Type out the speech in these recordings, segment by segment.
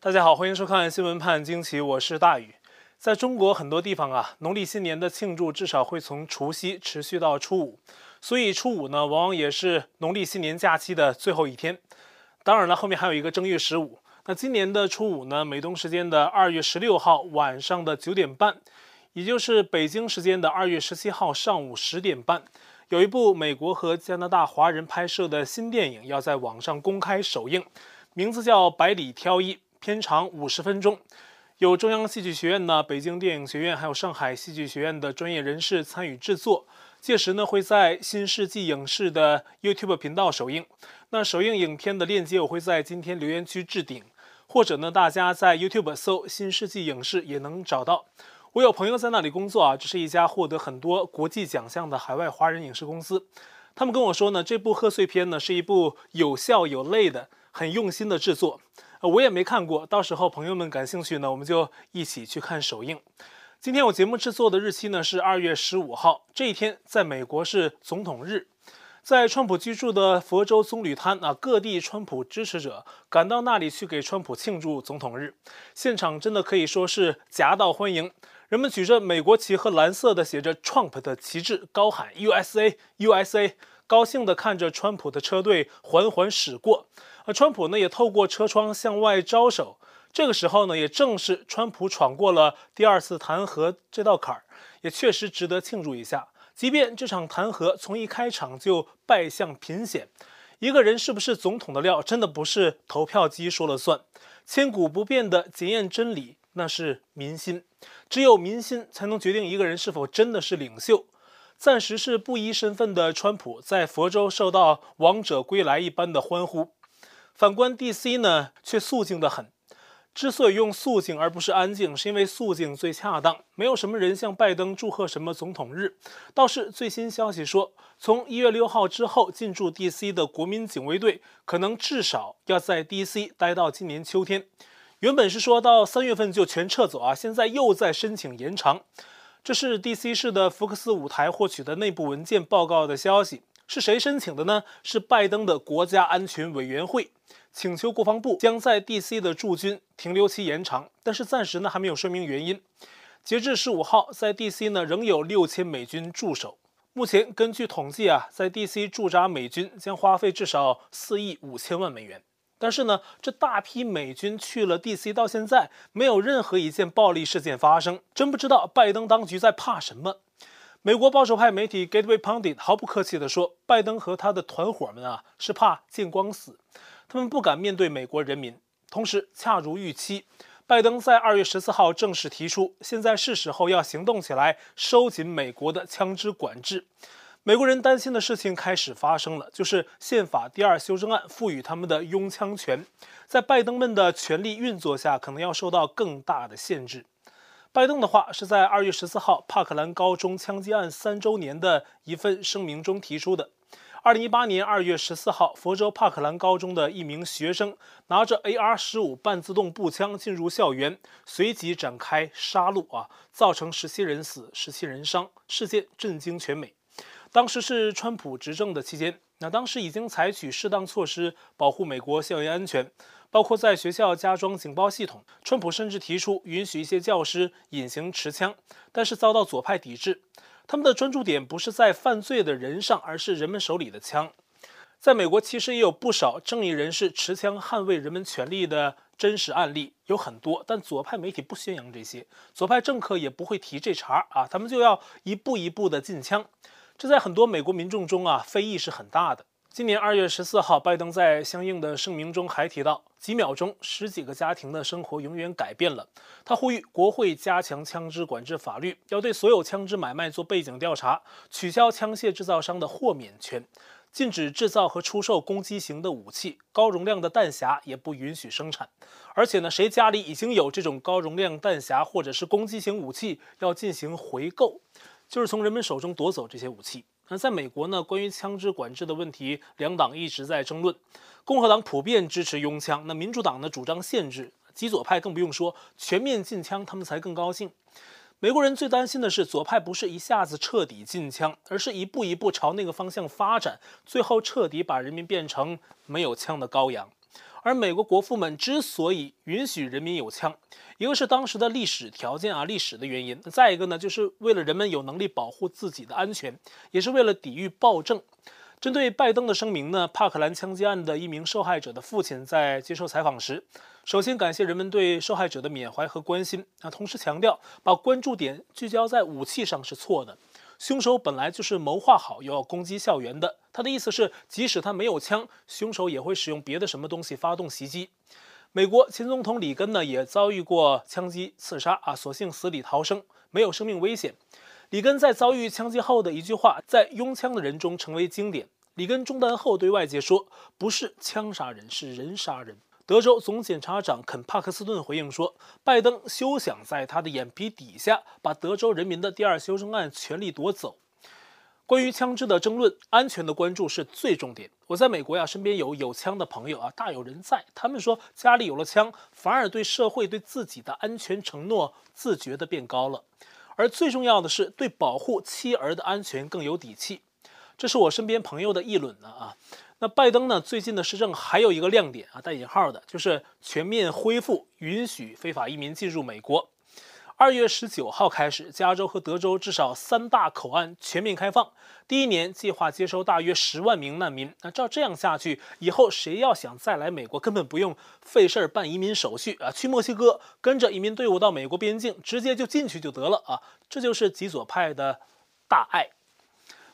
大家好，欢迎收看《新闻判惊奇》，我是大宇。在中国很多地方啊，农历新年的庆祝至少会从除夕持续到初五，所以初五呢，往往也是农历新年假期的最后一天。当然了，后面还有一个正月十五。那今年的初五呢，美东时间的二月十六号晚上的九点半，也就是北京时间的二月十七号上午十点半，有一部美国和加拿大华人拍摄的新电影要在网上公开首映，名字叫《百里挑一》。片长五十分钟，有中央戏剧学院呢、北京电影学院还有上海戏剧学院的专业人士参与制作。届时呢，会在新世纪影视的 YouTube 频道首映。那首映影片的链接我会在今天留言区置顶，或者呢，大家在 YouTube 搜“新世纪影视”也能找到。我有朋友在那里工作啊，这是一家获得很多国际奖项的海外华人影视公司。他们跟我说呢，这部贺岁片呢是一部有笑有泪的、很用心的制作。我也没看过，到时候朋友们感兴趣呢，我们就一起去看首映。今天我节目制作的日期呢是二月十五号，这一天在美国是总统日，在川普居住的佛州棕榈滩啊，各地川普支持者赶到那里去给川普庆祝总统日，现场真的可以说是夹道欢迎，人们举着美国旗和蓝色的写着 Trump 的旗帜，高喊 USA USA，高兴地看着川普的车队缓缓驶过。而川普呢，也透过车窗向外招手。这个时候呢，也正是川普闯过了第二次弹劾这道坎儿，也确实值得庆祝一下。即便这场弹劾从一开场就败相频显，一个人是不是总统的料，真的不是投票机说了算。千古不变的检验真理，那是民心。只有民心才能决定一个人是否真的是领袖。暂时是不一身份的川普，在佛州受到王者归来一般的欢呼。反观 DC 呢，却肃静得很。之所以用肃静而不是安静，是因为肃静最恰当。没有什么人向拜登祝贺什么总统日。倒是最新消息说，从一月六号之后进驻 DC 的国民警卫队，可能至少要在 DC 待到今年秋天。原本是说到三月份就全撤走啊，现在又在申请延长。这是 DC 市的福克斯舞台获取的内部文件报告的消息。是谁申请的呢？是拜登的国家安全委员会请求国防部将在 DC 的驻军停留期延长，但是暂时呢还没有说明原因。截至十五号，在 DC 呢仍有六千美军驻守。目前根据统计啊，在 DC 驻扎美军将花费至少四亿五千万美元。但是呢，这大批美军去了 DC 到现在，没有任何一件暴力事件发生，真不知道拜登当局在怕什么。美国保守派媒体 Gateway Pundit 毫不客气地说：“拜登和他的团伙们啊，是怕见光死，他们不敢面对美国人民。同时，恰如预期，拜登在二月十四号正式提出，现在是时候要行动起来，收紧美国的枪支管制。美国人担心的事情开始发生了，就是宪法第二修正案赋予他们的拥枪权，在拜登们的权力运作下，可能要受到更大的限制。”拜登的话是在二月十四号帕克兰高中枪击案三周年的一份声明中提出的。二零一八年二月十四号，佛州帕克兰高中的一名学生拿着 AR 十五半自动步枪进入校园，随即展开杀戮啊，造成十七人死、十七人伤，事件震惊全美。当时是川普执政的期间，那当时已经采取适当措施保护美国校园安全。包括在学校加装警报系统，川普甚至提出允许一些教师隐形持枪，但是遭到左派抵制。他们的专注点不是在犯罪的人上，而是人们手里的枪。在美国，其实也有不少正义人士持枪捍卫人们权利的真实案例，有很多。但左派媒体不宣扬这些，左派政客也不会提这茬啊，他们就要一步一步的禁枪。这在很多美国民众中啊，非议是很大的。今年二月十四号，拜登在相应的声明中还提到，几秒钟，十几个家庭的生活永远改变了。他呼吁国会加强枪支管制法律，要对所有枪支买卖做背景调查，取消枪械制造商的豁免权，禁止制造和出售攻击型的武器，高容量的弹匣也不允许生产。而且呢，谁家里已经有这种高容量弹匣或者是攻击型武器，要进行回购，就是从人们手中夺走这些武器。那在美国呢，关于枪支管制的问题，两党一直在争论。共和党普遍支持拥枪，那民主党呢主张限制，极左派更不用说，全面禁枪，他们才更高兴。美国人最担心的是，左派不是一下子彻底禁枪，而是一步一步朝那个方向发展，最后彻底把人民变成没有枪的羔羊。而美国国父们之所以允许人民有枪，一个是当时的历史条件啊，历史的原因；再一个呢，就是为了人们有能力保护自己的安全，也是为了抵御暴政。针对拜登的声明呢，帕克兰枪击案的一名受害者的父亲在接受采访时，首先感谢人们对受害者的缅怀和关心啊，同时强调把关注点聚焦在武器上是错的。凶手本来就是谋划好要攻击校园的。他的意思是，即使他没有枪，凶手也会使用别的什么东西发动袭击。美国前总统里根呢，也遭遇过枪击刺杀啊，所幸死里逃生，没有生命危险。里根在遭遇枪击后的一句话，在拥枪的人中成为经典。里根中弹后对外界说：“不是枪杀人，是人杀人。”德州总检察长肯·帕克斯顿回应说：“拜登休想在他的眼皮底下把德州人民的第二修正案权利夺走。”关于枪支的争论，安全的关注是最重点。我在美国呀，身边有有枪的朋友啊，大有人在。他们说，家里有了枪，反而对社会、对自己的安全承诺自觉地变高了。而最重要的是，对保护妻儿的安全更有底气。这是我身边朋友的议论呢啊。那拜登呢？最近的施政还有一个亮点啊，带引号的，就是全面恢复允许非法移民进入美国。二月十九号开始，加州和德州至少三大口岸全面开放。第一年计划接收大约十万名难民。那照这样下去，以后谁要想再来美国，根本不用费事儿办移民手续啊，去墨西哥跟着移民队伍到美国边境，直接就进去就得了啊。这就是极左派的大爱。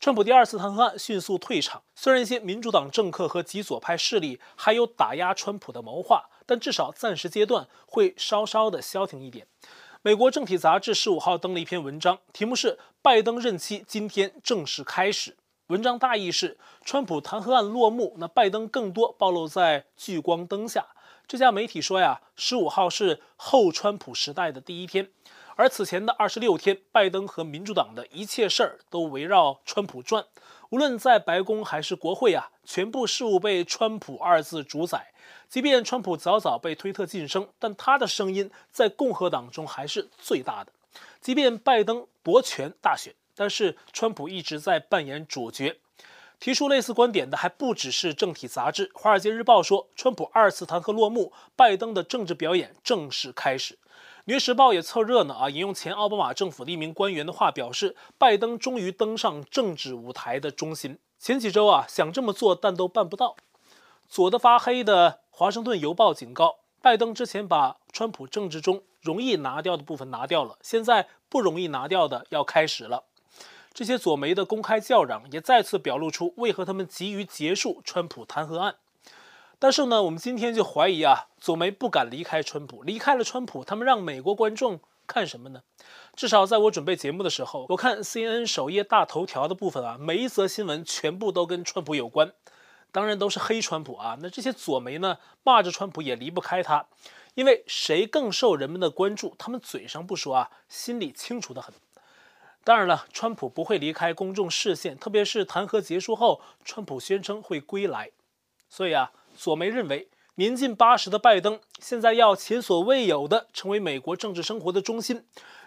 川普第二次弹劾案迅速退场，虽然一些民主党政客和极左派势力还有打压川普的谋划，但至少暂时阶段会稍稍的消停一点。美国政体杂志十五号登了一篇文章，题目是《拜登任期今天正式开始》。文章大意是：川普弹劾案落幕，那拜登更多暴露在聚光灯下。这家媒体说呀，十五号是后川普时代的第一天。而此前的二十六天，拜登和民主党的一切事儿都围绕川普转，无论在白宫还是国会啊，全部事务被“川普”二字主宰。即便川普早早被推特晋升，但他的声音在共和党中还是最大的。即便拜登夺权大选，但是川普一直在扮演主角。提出类似观点的还不只是政体杂志，《华尔街日报》说，川普二次弹劾落幕，拜登的政治表演正式开始。《纽约时报》也凑热闹啊，引用前奥巴马政府的一名官员的话表示，拜登终于登上政治舞台的中心。前几周啊，想这么做，但都办不到。左的发黑的《华盛顿邮报》警告，拜登之前把川普政治中容易拿掉的部分拿掉了，现在不容易拿掉的要开始了。这些左媒的公开叫嚷，也再次表露出为何他们急于结束川普弹劾案。但是呢，我们今天就怀疑啊，左媒不敢离开川普，离开了川普，他们让美国观众看什么呢？至少在我准备节目的时候，我看 CNN 首页大头条的部分啊，每一则新闻全部都跟川普有关，当然都是黑川普啊。那这些左媒呢，骂着川普也离不开他，因为谁更受人们的关注，他们嘴上不说啊，心里清楚得很。当然了，川普不会离开公众视线，特别是弹劾结束后，川普宣称会归来，所以啊。左媒认为，年近八十的拜登现在要前所未有的成为美国政治生活的中心，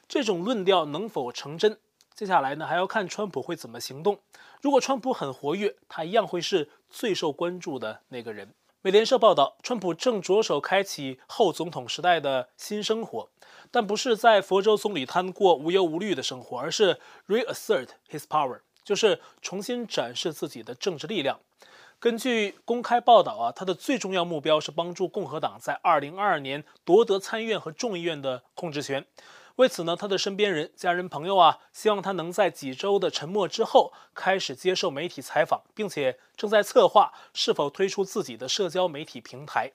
这种论调能否成真？接下来呢，还要看川普会怎么行动。如果川普很活跃，他一样会是最受关注的那个人。美联社报道，川普正着手开启后总统时代的新生活，但不是在佛州棕榈滩过无忧无虑的生活，而是 reassert his power，就是重新展示自己的政治力量。根据公开报道啊，他的最重要目标是帮助共和党在二零二二年夺得参议院和众议院的控制权。为此呢，他的身边人、家人、朋友啊，希望他能在几周的沉默之后开始接受媒体采访，并且正在策划是否推出自己的社交媒体平台。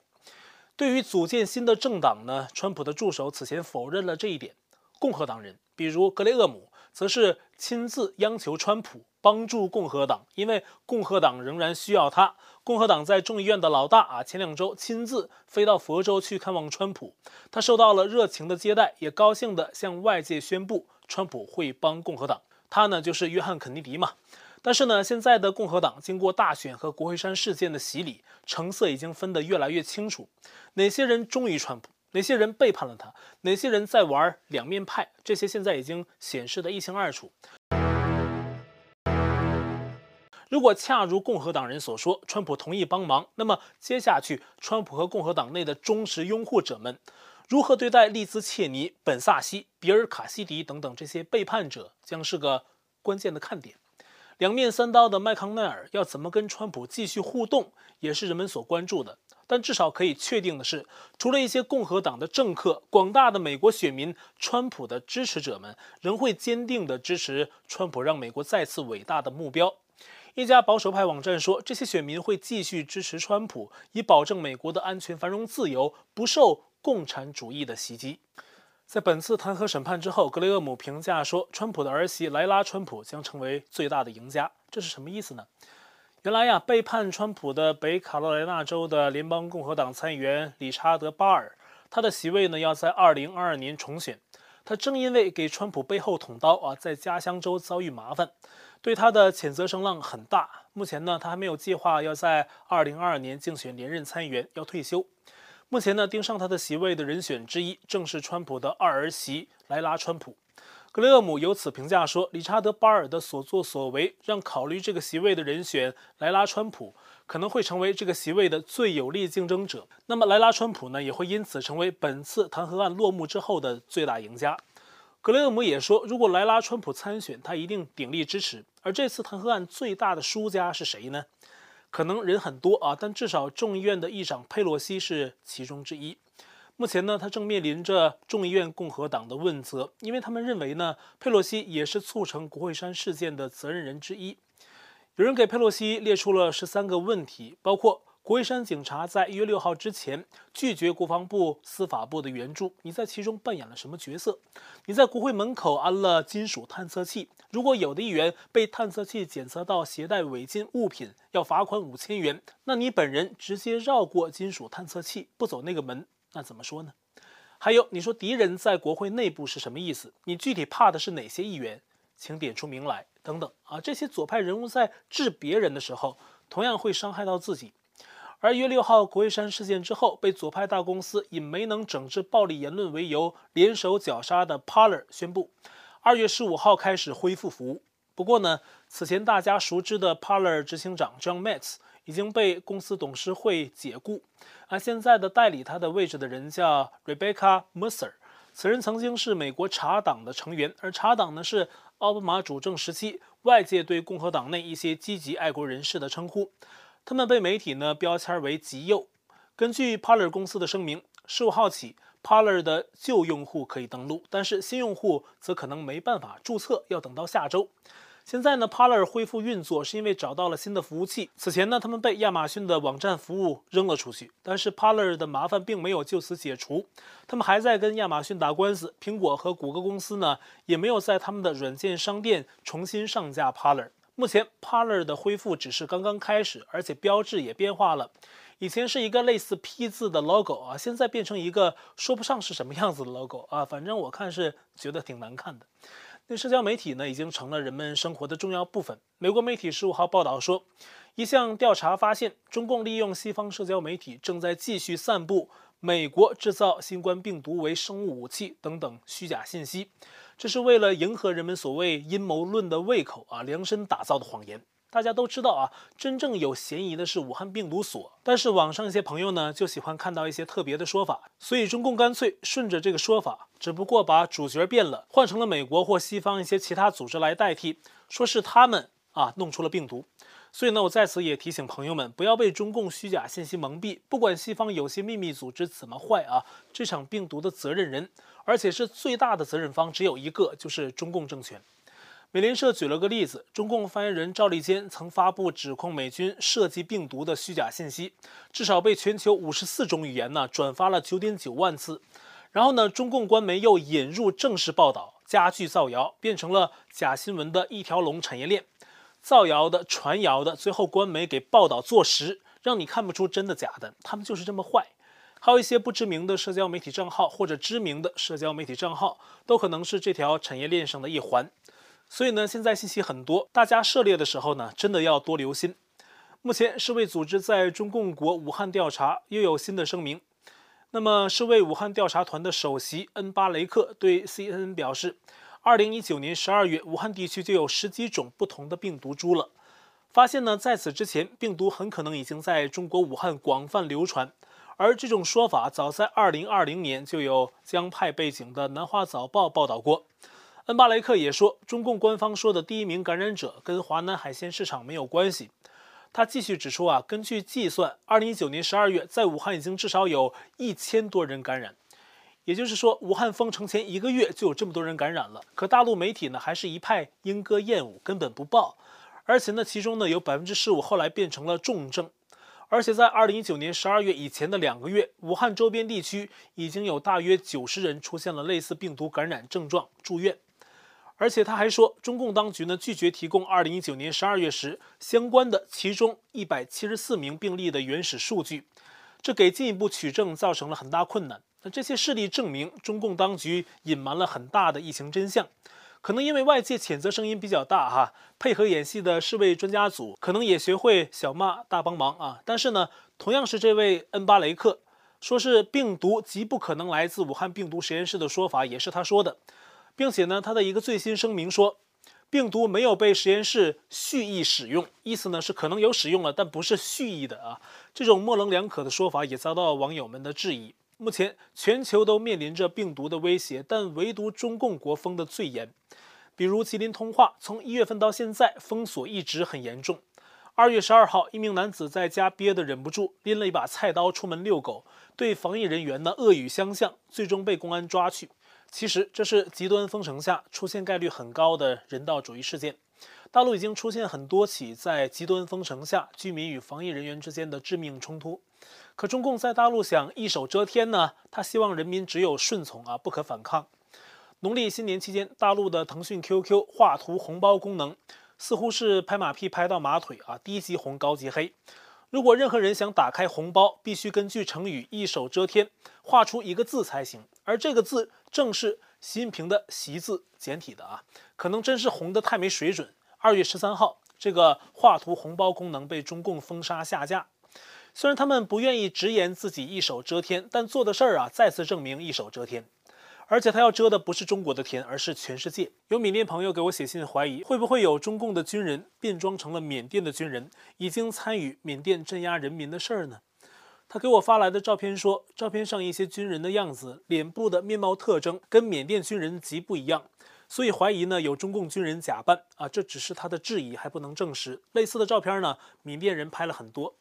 对于组建新的政党呢，川普的助手此前否认了这一点。共和党人，比如格雷厄姆，则是亲自央求川普。帮助共和党，因为共和党仍然需要他。共和党在众议院的老大啊，前两周亲自飞到佛州去看望川普，他受到了热情的接待，也高兴地向外界宣布川普会帮共和党。他呢就是约翰肯尼迪嘛。但是呢，现在的共和党经过大选和国会山事件的洗礼，成色已经分得越来越清楚，哪些人忠于川普，哪些人背叛了他，哪些人在玩两面派，这些现在已经显示得一清二楚。如果恰如共和党人所说，川普同意帮忙，那么接下去川普和共和党内的忠实拥护者们如何对待利兹切尼、本萨西、比尔卡西迪等等这些背叛者，将是个关键的看点。两面三刀的麦康奈尔要怎么跟川普继续互动，也是人们所关注的。但至少可以确定的是，除了一些共和党的政客，广大的美国选民，川普的支持者们仍会坚定地支持川普让美国再次伟大的目标。一家保守派网站说，这些选民会继续支持川普，以保证美国的安全、繁荣、自由不受共产主义的袭击。在本次弹劾审判之后，格雷厄姆评价说，川普的儿媳莱拉·川普将成为最大的赢家。这是什么意思呢？原来呀，背叛川普的北卡罗来纳州的联邦共和党参议员理查德·巴尔，他的席位呢要在2022年重选。他正因为给川普背后捅刀啊，在家乡州遭遇麻烦，对他的谴责声浪很大。目前呢，他还没有计划要在2022年竞选连任参议员，要退休。目前呢，盯上他的席位的人选之一，正是川普的二儿媳莱拉·川普。格雷厄姆由此评价说，理查德·巴尔的所作所为，让考虑这个席位的人选莱拉·川普可能会成为这个席位的最有力竞争者。那么，莱拉·川普呢，也会因此成为本次弹劾案落幕之后的最大赢家。格雷厄姆也说，如果莱拉·川普参选，他一定鼎力支持。而这次弹劾案最大的输家是谁呢？可能人很多啊，但至少众议院的议长佩洛西是其中之一。目前呢，他正面临着众议院共和党的问责，因为他们认为呢，佩洛西也是促成国会山事件的责任人之一。有人给佩洛西列出了十三个问题，包括国会山警察在一月六号之前拒绝国防部、司法部的援助，你在其中扮演了什么角色？你在国会门口安了金属探测器。如果有的议员被探测器检测到携带违禁物品，要罚款五千元。那你本人直接绕过金属探测器，不走那个门，那怎么说呢？还有，你说敌人在国会内部是什么意思？你具体怕的是哪些议员？请点出名来。等等啊，这些左派人物在治别人的时候，同样会伤害到自己。而一月六号国会山事件之后，被左派大公司以没能整治暴力言论为由联手绞杀的 Parler 宣布。二月十五号开始恢复服务。不过呢，此前大家熟知的 Parler 执行长 John Matz 已经被公司董事会解雇，而现在的代理他的位置的人叫 Rebecca Musser。此人曾经是美国茶党的成员，而茶党呢是奥巴马主政时期外界对共和党内一些积极爱国人士的称呼。他们被媒体呢标签为极右。根据 Parler 公司的声明，十五号起。Parler 的旧用户可以登录，但是新用户则可能没办法注册，要等到下周。现在呢，Parler 恢复运作是因为找到了新的服务器。此前呢，他们被亚马逊的网站服务扔了出去，但是 Parler 的麻烦并没有就此解除，他们还在跟亚马逊打官司。苹果和谷歌公司呢，也没有在他们的软件商店重新上架 Parler。目前 Parler 的恢复只是刚刚开始，而且标志也变化了。以前是一个类似 P 字的 logo 啊，现在变成一个说不上是什么样子的 logo 啊，反正我看是觉得挺难看的。那社交媒体呢，已经成了人们生活的重要部分。美国媒体十五号报道说，一项调查发现，中共利用西方社交媒体正在继续散布美国制造新冠病毒为生物武器等等虚假信息，这是为了迎合人们所谓阴谋论的胃口啊，量身打造的谎言。大家都知道啊，真正有嫌疑的是武汉病毒所，但是网上一些朋友呢，就喜欢看到一些特别的说法，所以中共干脆顺着这个说法，只不过把主角变了，换成了美国或西方一些其他组织来代替，说是他们啊弄出了病毒。所以呢，我在此也提醒朋友们，不要被中共虚假信息蒙蔽，不管西方有些秘密组织怎么坏啊，这场病毒的责任人，而且是最大的责任方，只有一个，就是中共政权。美联社举了个例子，中共发言人赵立坚曾发布指控美军设计病毒的虚假信息，至少被全球五十四种语言呢转发了九点九万次。然后呢，中共官媒又引入正式报道，加剧造谣，变成了假新闻的一条龙产业链。造谣的、传谣的，最后官媒给报道坐实，让你看不出真的假的。他们就是这么坏。还有一些不知名的社交媒体账号或者知名的社交媒体账号，都可能是这条产业链上的一环。所以呢，现在信息很多，大家涉猎的时候呢，真的要多留心。目前世卫组织在中共国武汉调查又有新的声明。那么，世卫武汉调查团的首席恩巴雷克对 CNN 表示，二零一九年十二月，武汉地区就有十几种不同的病毒株了。发现呢，在此之前，病毒很可能已经在中国武汉广泛流传。而这种说法早在2020年就有江派背景的《南华早报》报道过。恩巴雷克也说，中共官方说的第一名感染者跟华南海鲜市场没有关系。他继续指出啊，根据计算，2019年12月在武汉已经至少有一千多人感染，也就是说，武汉封城前一个月就有这么多人感染了。可大陆媒体呢，还是一派莺歌燕舞，根本不报。而且呢，其中呢有百分之十五后来变成了重症。而且在2019年12月以前的两个月，武汉周边地区已经有大约九十人出现了类似病毒感染症状，住院。而且他还说，中共当局呢拒绝提供2019年12月时相关的其中174名病例的原始数据，这给进一步取证造成了很大困难。这些事例证明，中共当局隐瞒了很大的疫情真相。可能因为外界谴责声音比较大哈，配合演戏的世卫专家组可能也学会小骂大帮忙啊。但是呢，同样是这位恩巴雷克说是病毒极不可能来自武汉病毒实验室的说法，也是他说的。并且呢，他的一个最新声明说，病毒没有被实验室蓄意使用，意思呢是可能有使用了，但不是蓄意的啊。这种模棱两可的说法也遭到网友们的质疑。目前全球都面临着病毒的威胁，但唯独中共国封的最严。比如吉林通化，从一月份到现在封锁一直很严重。二月十二号，一名男子在家憋得忍不住，拎了一把菜刀出门遛狗，对防疫人员呢恶语相向，最终被公安抓去。其实这是极端封城下出现概率很高的人道主义事件。大陆已经出现很多起在极端封城下居民与防疫人员之间的致命冲突。可中共在大陆想一手遮天呢？他希望人民只有顺从啊，不可反抗。农历新年期间，大陆的腾讯 QQ 画图红包功能似乎是拍马屁拍到马腿啊，低级红高级黑。如果任何人想打开红包，必须根据成语“一手遮天”画出一个字才行，而这个字正是习近平的“习”字，简体的啊，可能真是红的太没水准。二月十三号，这个画图红包功能被中共封杀下架。虽然他们不愿意直言自己一手遮天，但做的事儿啊，再次证明一手遮天。而且他要遮的不是中国的天，而是全世界。有缅甸朋友给我写信怀疑，会不会有中共的军人变装成了缅甸的军人，已经参与缅甸镇压人民的事儿呢？他给我发来的照片说，照片上一些军人的样子、脸部的面貌特征跟缅甸军人极不一样，所以怀疑呢有中共军人假扮啊。这只是他的质疑，还不能证实。类似的照片呢，缅甸人拍了很多。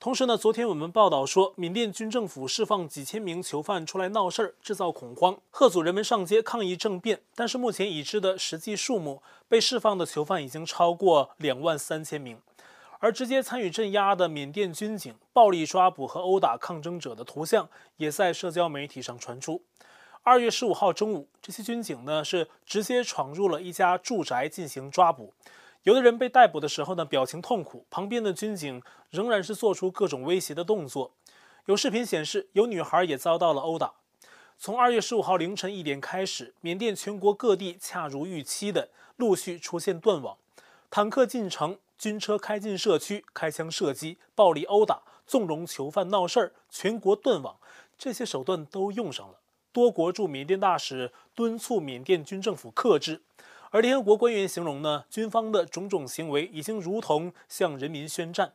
同时呢，昨天我们报道说，缅甸军政府释放几千名囚犯出来闹事儿，制造恐慌，吓阻人们上街抗议政变。但是目前已知的实际数目，被释放的囚犯已经超过两万三千名。而直接参与镇压的缅甸军警暴力抓捕和殴打抗争者的图像，也在社交媒体上传出。二月十五号中午，这些军警呢是直接闯入了一家住宅进行抓捕。有的人被逮捕的时候呢，表情痛苦，旁边的军警仍然是做出各种威胁的动作。有视频显示，有女孩也遭到了殴打。从二月十五号凌晨一点开始，缅甸全国各地恰如预期的陆续出现断网，坦克进城，军车开进社区，开枪射击，暴力殴打，纵容囚犯闹事儿，全国断网，这些手段都用上了。多国驻缅甸大使敦促缅甸军政府克制。而联合国官员形容呢，军方的种种行为已经如同向人民宣战。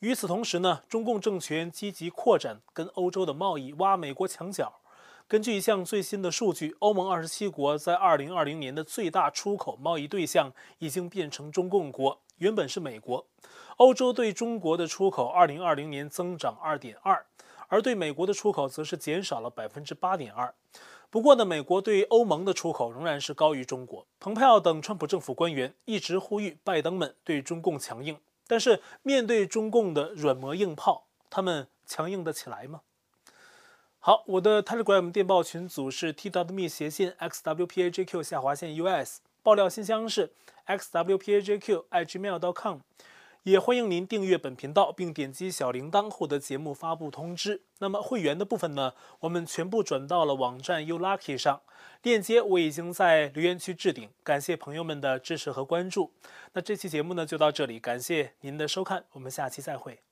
与此同时呢，中共政权积极扩展跟欧洲的贸易，挖美国墙角。根据一项最新的数据，欧盟二十七国在二零二零年的最大出口贸易对象已经变成中共国，原本是美国。欧洲对中国的出口二零二零年增长二点二，而对美国的出口则是减少了百分之八点二。不过呢，美国对欧盟的出口仍然是高于中国。蓬佩奥等川普政府官员一直呼吁拜登们对中共强硬，但是面对中共的软磨硬泡，他们强硬得起来吗？好，我的 Telegram 电报群组是 t.me 斜线 xwpajq 下划线 us，爆料信箱是 xwpajq@gmail.com。也欢迎您订阅本频道，并点击小铃铛获得节目发布通知。那么会员的部分呢，我们全部转到了网站 YouLucky 上，链接我已经在留言区置顶。感谢朋友们的支持和关注。那这期节目呢就到这里，感谢您的收看，我们下期再会。